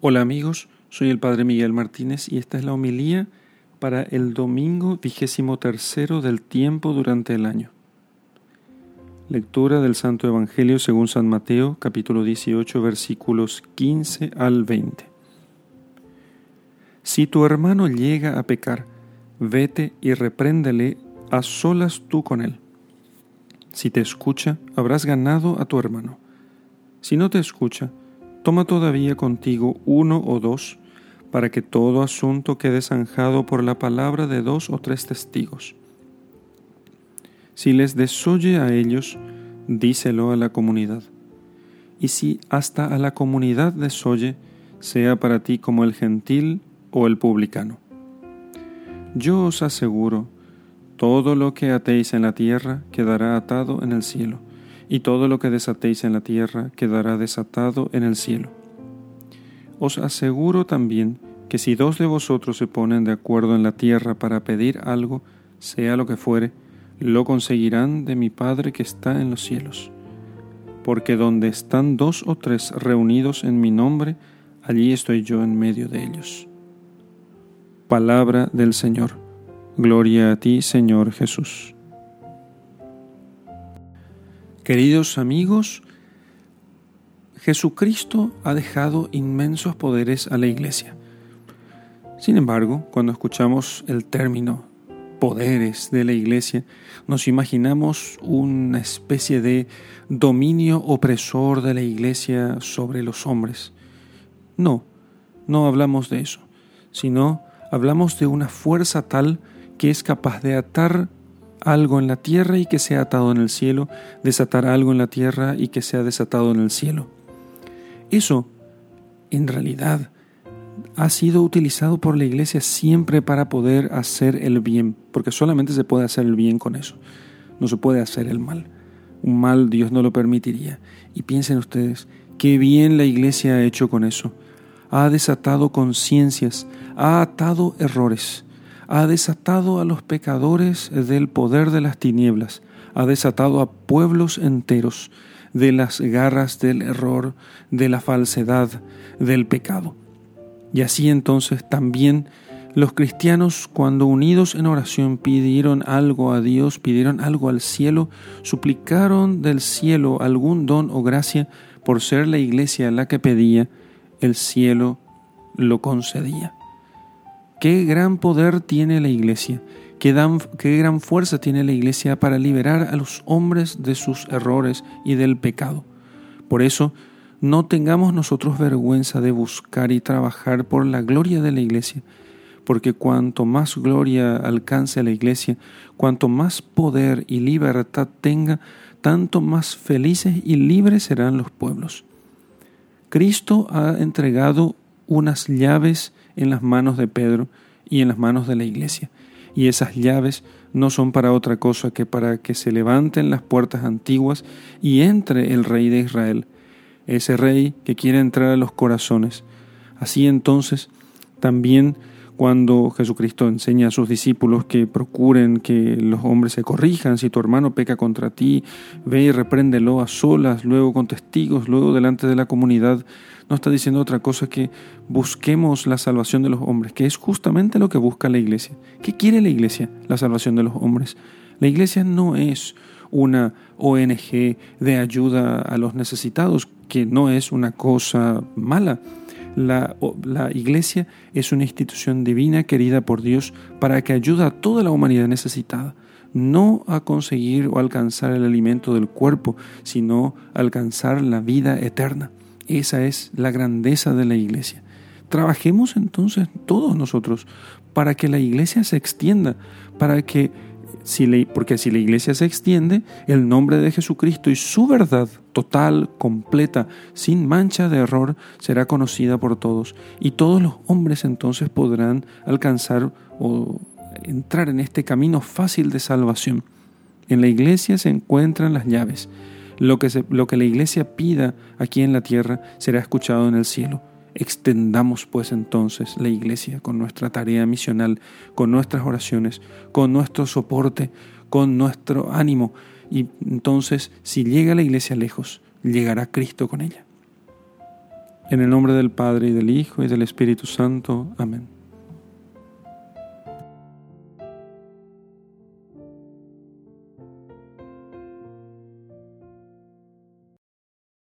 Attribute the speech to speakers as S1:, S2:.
S1: Hola amigos, soy el Padre Miguel Martínez y esta es la homilía para el domingo vigésimo tercero del tiempo durante el año. Lectura del Santo Evangelio según San Mateo, capítulo 18, versículos 15 al 20. Si tu hermano llega a pecar, vete y repréndele a solas tú con él. Si te escucha, habrás ganado a tu hermano. Si no te escucha, Toma todavía contigo uno o dos, para que todo asunto quede zanjado por la palabra de dos o tres testigos. Si les desoye a ellos, díselo a la comunidad. Y si hasta a la comunidad desoye, sea para ti como el gentil o el publicano. Yo os aseguro, todo lo que atéis en la tierra quedará atado en el cielo y todo lo que desatéis en la tierra quedará desatado en el cielo. Os aseguro también que si dos de vosotros se ponen de acuerdo en la tierra para pedir algo, sea lo que fuere, lo conseguirán de mi Padre que está en los cielos. Porque donde están dos o tres reunidos en mi nombre, allí estoy yo en medio de ellos. Palabra del Señor. Gloria a ti, Señor Jesús. Queridos amigos, Jesucristo ha dejado inmensos poderes a la Iglesia. Sin embargo, cuando escuchamos el término poderes de la Iglesia, nos imaginamos una especie de dominio opresor de la Iglesia sobre los hombres. No, no hablamos de eso, sino hablamos de una fuerza tal que es capaz de atar algo en la tierra y que sea atado en el cielo, desatar algo en la tierra y que sea desatado en el cielo. Eso, en realidad, ha sido utilizado por la iglesia siempre para poder hacer el bien, porque solamente se puede hacer el bien con eso, no se puede hacer el mal. Un mal Dios no lo permitiría. Y piensen ustedes, qué bien la iglesia ha hecho con eso. Ha desatado conciencias, ha atado errores ha desatado a los pecadores del poder de las tinieblas, ha desatado a pueblos enteros de las garras del error, de la falsedad, del pecado. Y así entonces también los cristianos cuando unidos en oración pidieron algo a Dios, pidieron algo al cielo, suplicaron del cielo algún don o gracia por ser la iglesia la que pedía, el cielo lo concedía. Qué gran poder tiene la iglesia, qué, gran fuerza tiene la iglesia para liberar a los hombres de sus errores y del pecado. Por eso, no tengamos nosotros vergüenza de buscar y trabajar por la gloria de la iglesia, porque cuanto más gloria alcance la iglesia, cuanto más poder y libertad tenga, tanto más felices y libres serán los pueblos. Cristo ha entregado unas llaves en las manos de Pedro y en las manos de la iglesia. Y esas llaves no son para otra cosa que para que se levanten las puertas antiguas y entre el rey de Israel, ese rey que quiere entrar a los corazones. Así entonces, también cuando Jesucristo enseña a sus discípulos que procuren que los hombres se corrijan, si tu hermano peca contra ti, ve y repréndelo a solas, luego con testigos, luego delante de la comunidad, no está diciendo otra cosa que busquemos la salvación de los hombres, que es justamente lo que busca la iglesia. ¿Qué quiere la iglesia? La salvación de los hombres. La iglesia no es una ONG de ayuda a los necesitados, que no es una cosa mala. La, iglesia es una institución divina querida por Dios para que ayude a toda la humanidad necesitada, no a conseguir o alcanzar el alimento del cuerpo, sino alcanzar la vida eterna. Esa es la grandeza de la iglesia. Trabajemos entonces todos nosotros para que la iglesia se extienda, para que porque si la iglesia se extiende, el nombre de Jesucristo y su verdad total, completa, sin mancha de error, será conocida por todos. Y todos los hombres entonces podrán alcanzar o entrar en este camino fácil de salvación. En la iglesia se encuentran las llaves. Lo que, lo que la iglesia pida aquí en la tierra será escuchado en el cielo. Extendamos pues entonces la iglesia con nuestra tarea misional, con nuestras oraciones, con nuestro soporte, con nuestro ánimo. Y entonces, si llega la iglesia lejos, llegará Cristo con ella. En el nombre del Padre y del Hijo y del Espíritu Santo. Amén.